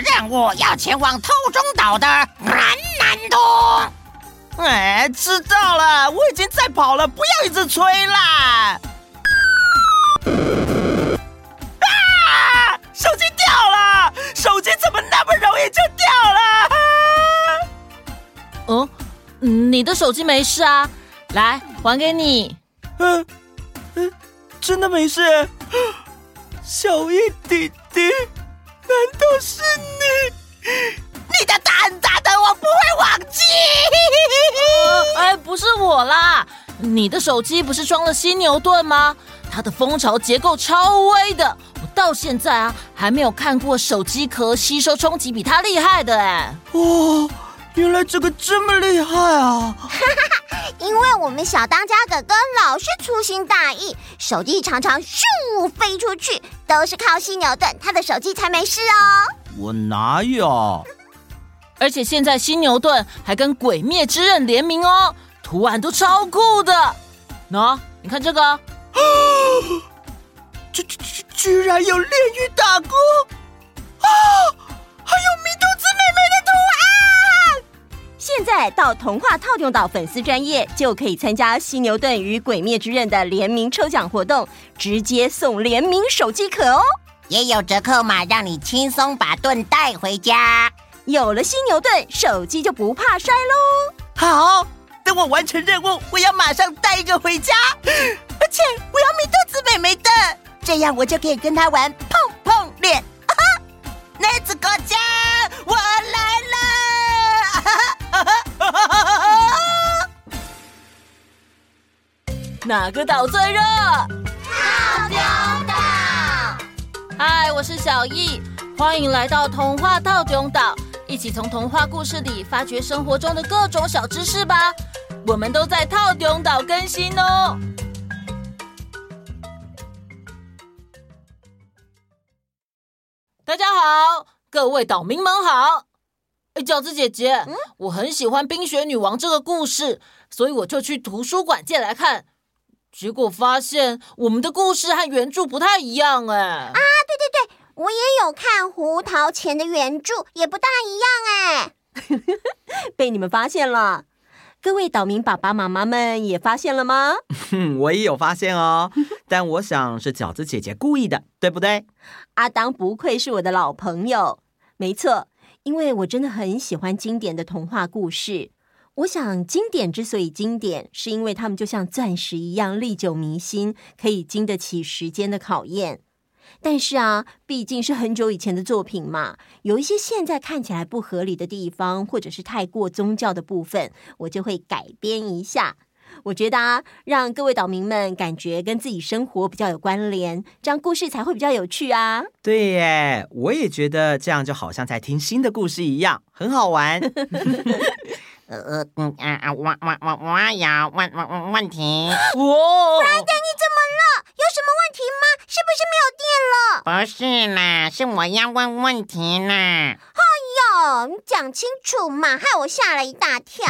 任务要前往偷中岛的南南东。哎，知道了，我已经在跑了，不要一直催啦！啊！手机掉了，手机怎么那么容易就掉了？哦，你的手机没事啊？来，还给你。嗯嗯，真的没事？小一弟弟，难道是你？你的胆大的，我不会忘记。呃，哎，不是我啦，你的手机不是装了犀牛盾吗？它的蜂巢结构超威的，我到现在啊还没有看过手机壳吸收冲击比它厉害的哎。哦，原来这个这么厉害啊！因为我们小当家哥哥老是粗心大意，手机常常咻飞出去，都是靠犀牛盾，他的手机才没事哦。我哪有？而且现在犀牛盾还跟鬼灭之刃联名哦，图案都超酷的。喏，你看这个，居居居然有炼狱大哥啊！现在到童话套用岛粉丝专业就可以参加犀牛盾与鬼灭之刃的联名抽奖活动，直接送联名手机壳哦，也有折扣码让你轻松把盾带回家。有了犀牛盾，手机就不怕摔喽！好，等我完成任务，我要马上带一个回家，而且我要祢豆子妹妹的，这样我就可以跟她玩哪个岛最热？透中岛。嗨，我是小易，欢迎来到童话套中岛。一起从童话故事里发掘生活中的各种小知识吧！我们都在套中岛更新哦。大家好，各位岛民们好！哎，饺子姐姐，嗯，我很喜欢《冰雪女王》这个故事，所以我就去图书馆借来看。结果发现我们的故事和原著不太一样，哎。啊，对对对。我也有看《胡桃钳》的原著，也不大一样哎。被你们发现了，各位岛民爸爸妈妈们也发现了吗？我也有发现哦，但我想是饺子姐姐故意的，对不对？阿当不愧是我的老朋友，没错，因为我真的很喜欢经典的童话故事。我想，经典之所以经典，是因为它们就像钻石一样历久弥新，可以经得起时间的考验。但是啊，毕竟是很久以前的作品嘛，有一些现在看起来不合理的地方，或者是太过宗教的部分，我就会改编一下。我觉得啊，让各位岛民们感觉跟自己生活比较有关联，这样故事才会比较有趣啊。对耶，我也觉得这样就好像在听新的故事一样，很好玩。呃嗯啊啊，我我我我有问问问问题。哇！Friday，你怎么了？有什么问题吗？是不是没有电了？不是啦，是我要问问题啦。哎呦，你讲清楚嘛，害我吓了一大跳。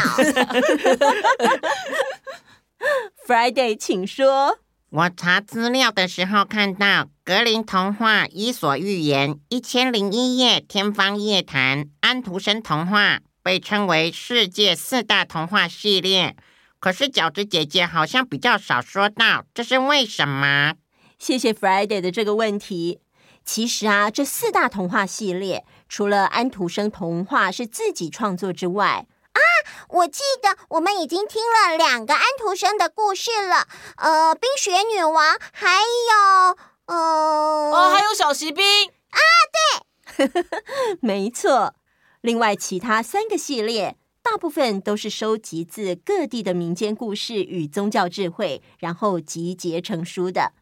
Friday，请说。我查资料的时候看到格林童话《伊索寓言》一千零一夜天方夜谭安徒生童话。被称为世界四大童话系列，可是饺子姐姐好像比较少说到，这是为什么？谢谢 Friday 的这个问题。其实啊，这四大童话系列，除了安徒生童话是自己创作之外，啊，我记得我们已经听了两个安徒生的故事了，呃，冰雪女王，还有，呃，哦，还有小骑兵啊，对，没错。另外，其他三个系列大部分都是收集自各地的民间故事与宗教智慧，然后集结成书的。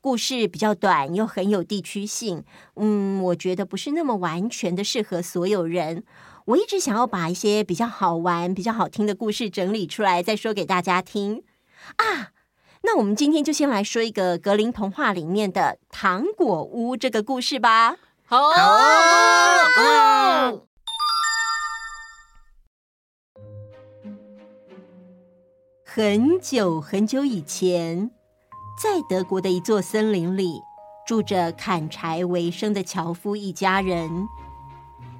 故事比较短，又很有地区性。嗯，我觉得不是那么完全的适合所有人。我一直想要把一些比较好玩、比较好听的故事整理出来，再说给大家听。啊，那我们今天就先来说一个格林童话里面的糖果屋这个故事吧。好。很久很久以前，在德国的一座森林里，住着砍柴为生的樵夫一家人。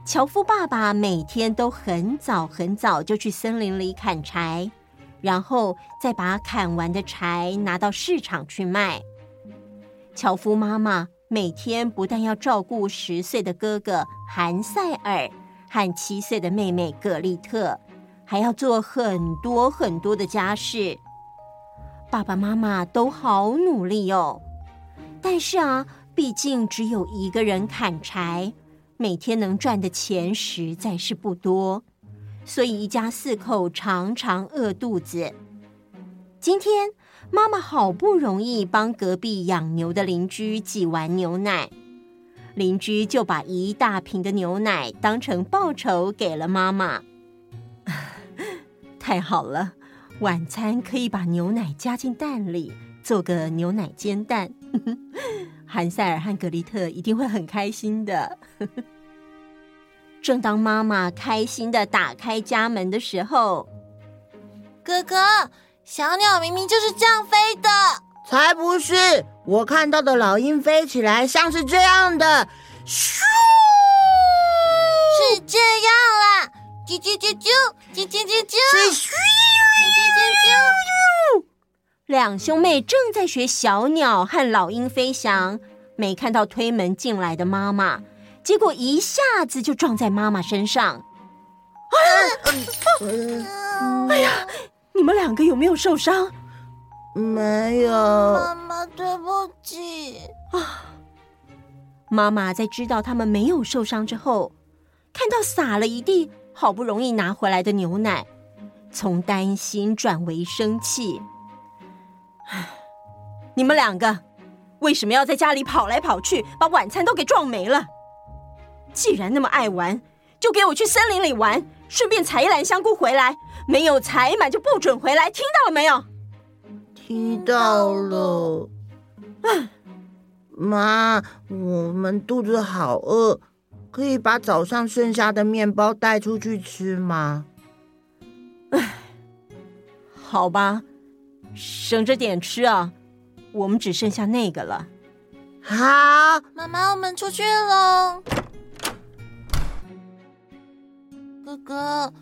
樵夫爸爸每天都很早很早就去森林里砍柴，然后再把砍完的柴拿到市场去卖。樵夫妈妈每天不但要照顾十岁的哥哥韩赛尔和七岁的妹妹葛丽特，还要做很多很多的家事。爸爸妈妈都好努力哦，但是啊，毕竟只有一个人砍柴。每天能赚的钱实在是不多，所以一家四口常常饿肚子。今天妈妈好不容易帮隔壁养牛的邻居挤完牛奶，邻居就把一大瓶的牛奶当成报酬给了妈妈。太好了，晚餐可以把牛奶加进蛋里，做个牛奶煎蛋。韩塞尔和格丽特一定会很开心的。正当妈妈开心的打开家门的时候，哥哥，小鸟明明就是这样飞的。才不是！我看到的老鹰飞起来像是这样的，咻！是这样啦，啾啾啾啾，啾啾啾啾，两兄妹正在学小鸟和老鹰飞翔，没看到推门进来的妈妈，结果一下子就撞在妈妈身上。哎呀，你们两个有没有受伤？没有。妈妈，对不起。啊！妈妈在知道他们没有受伤之后，看到洒了一地好不容易拿回来的牛奶，从担心转为生气。你们两个为什么要在家里跑来跑去，把晚餐都给撞没了？既然那么爱玩，就给我去森林里玩，顺便采一篮香菇回来。没有采满就不准回来，听到了没有？听到了。嗯，妈，我们肚子好饿，可以把早上剩下的面包带出去吃吗？唉，好吧。省着点吃啊，我们只剩下那个了。好，妈妈，我们出去喽。哥哥，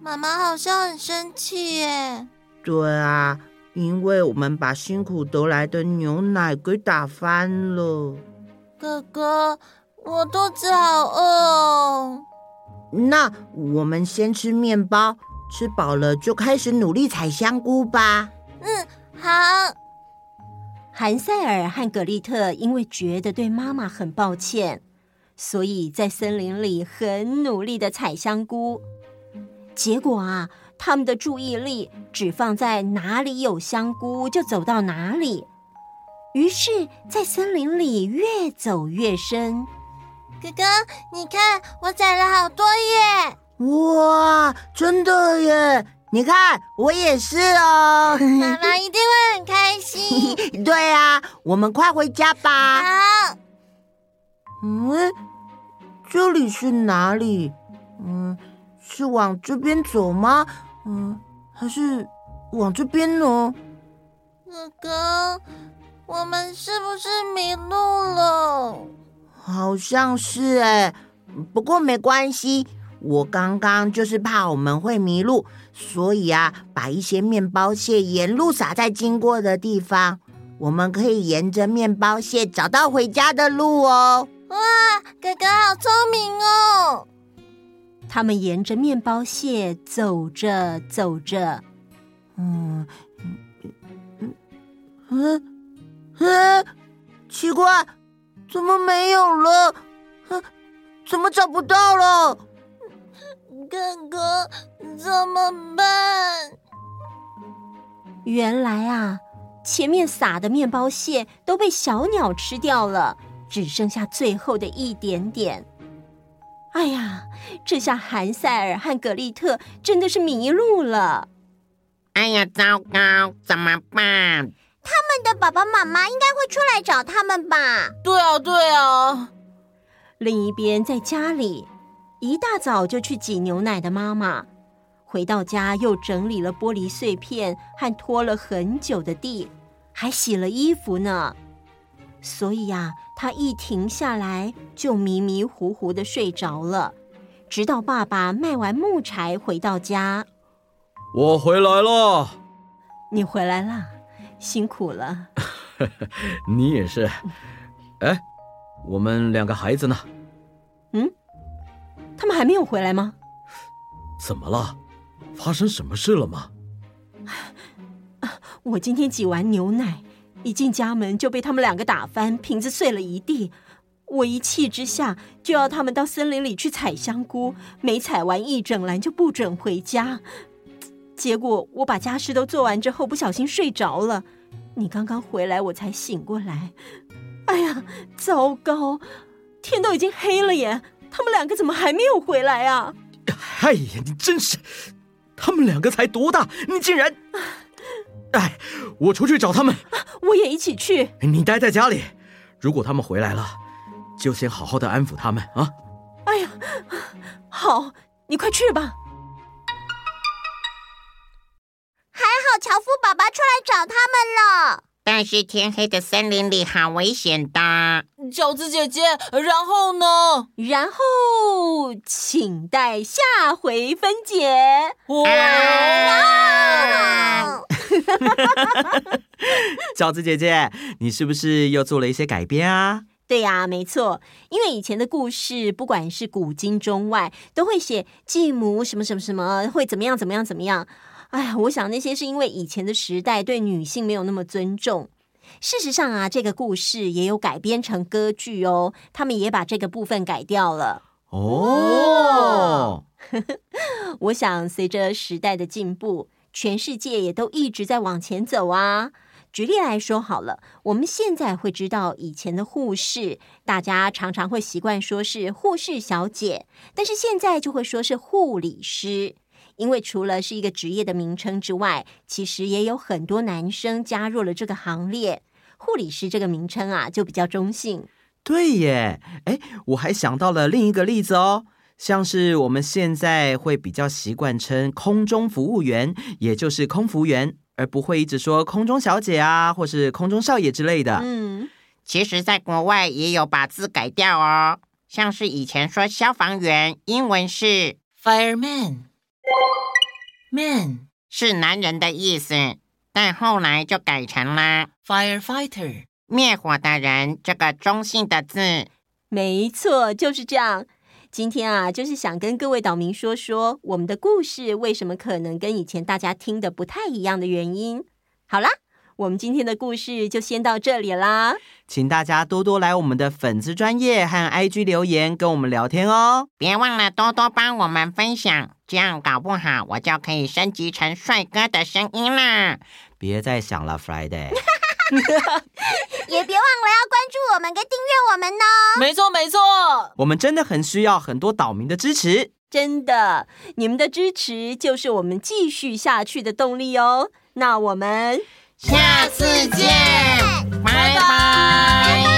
妈妈好像很生气耶。对啊，因为我们把辛苦得来的牛奶给打翻了。哥哥，我肚子好饿哦。那我们先吃面包，吃饱了就开始努力采香菇吧。嗯，好。韩塞尔和格丽特因为觉得对妈妈很抱歉，所以在森林里很努力的采香菇。结果啊，他们的注意力只放在哪里有香菇就走到哪里，于是，在森林里越走越深。哥哥，你看，我采了好多耶！哇，真的耶！你看，我也是哦。妈妈一定会很开心。对啊，我们快回家吧。好。嗯，这里是哪里？嗯，是往这边走吗？嗯，还是往这边呢？哥哥，我们是不是迷路了？好像是哎，不过没关系。我刚刚就是怕我们会迷路，所以啊，把一些面包屑沿路撒在经过的地方，我们可以沿着面包屑找到回家的路哦。哇，哥哥好聪明哦！他们沿着面包屑走着走着，嗯嗯嗯嗯嗯，奇怪，怎么没有了？嗯，怎么找不到了？哥哥，怎么办？原来啊，前面撒的面包屑都被小鸟吃掉了，只剩下最后的一点点。哎呀，这下韩赛尔和格丽特真的是迷路了。哎呀，糟糕，怎么办？他们的爸爸妈妈应该会出来找他们吧？对啊，对啊。另一边，在家里。一大早就去挤牛奶的妈妈，回到家又整理了玻璃碎片和拖了很久的地，还洗了衣服呢。所以呀，他一停下来就迷迷糊糊的睡着了，直到爸爸卖完木柴回到家。我回来了。你回来了，辛苦了。你也是。哎，我们两个孩子呢？嗯，他们还没有回来吗？怎么了？发生什么事了吗？我今天挤完牛奶，一进家门就被他们两个打翻，瓶子碎了一地。我一气之下就要他们到森林里去采香菇，没采完一整篮就不准回家。结果我把家事都做完之后，不小心睡着了。你刚刚回来，我才醒过来。哎呀，糟糕！天都已经黑了耶，他们两个怎么还没有回来啊？哎呀，你真是！他们两个才多大，你竟然……哎，我出去找他们。我也一起去。你待在家里，如果他们回来了，就先好好的安抚他们啊。哎呀，好，你快去吧。还好樵夫爸爸出来找他们了。但是天黑的森林里好危险的，饺子姐姐。然后呢？然后请待下回分解。哇！饺子姐姐，你是不是又做了一些改编啊？对呀，没错。因为以前的故事，不管是古今中外，都会写继母什么什么什么会怎么样怎么样怎么样。哎呀，我想那些是因为以前的时代对女性没有那么尊重。事实上啊，这个故事也有改编成歌剧哦，他们也把这个部分改掉了。哦，我想随着时代的进步，全世界也都一直在往前走啊。举例来说好了，我们现在会知道以前的护士，大家常常会习惯说是护士小姐，但是现在就会说是护理师。因为除了是一个职业的名称之外，其实也有很多男生加入了这个行列。护理师这个名称啊，就比较中性。对耶，哎，我还想到了另一个例子哦，像是我们现在会比较习惯称空中服务员，也就是空服员，而不会一直说空中小姐啊，或是空中少爷之类的。嗯，其实，在国外也有把字改掉哦，像是以前说消防员，英文是 fireman。Man 是男人的意思，但后来就改成了 firefighter，灭火的人。这个中性的字，没错，就是这样。今天啊，就是想跟各位岛民说说我们的故事为什么可能跟以前大家听的不太一样的原因。好啦。我们今天的故事就先到这里啦，请大家多多来我们的粉丝专业和 IG 留言跟我们聊天哦，别忘了多多帮我们分享，这样搞不好我就可以升级成帅哥的声音啦。别再想了，Friday，也别忘了要关注我们跟订阅我们哦。没错没错，我们真的很需要很多岛民的支持，真的，你们的支持就是我们继续下去的动力哦。那我们。下次见，拜拜。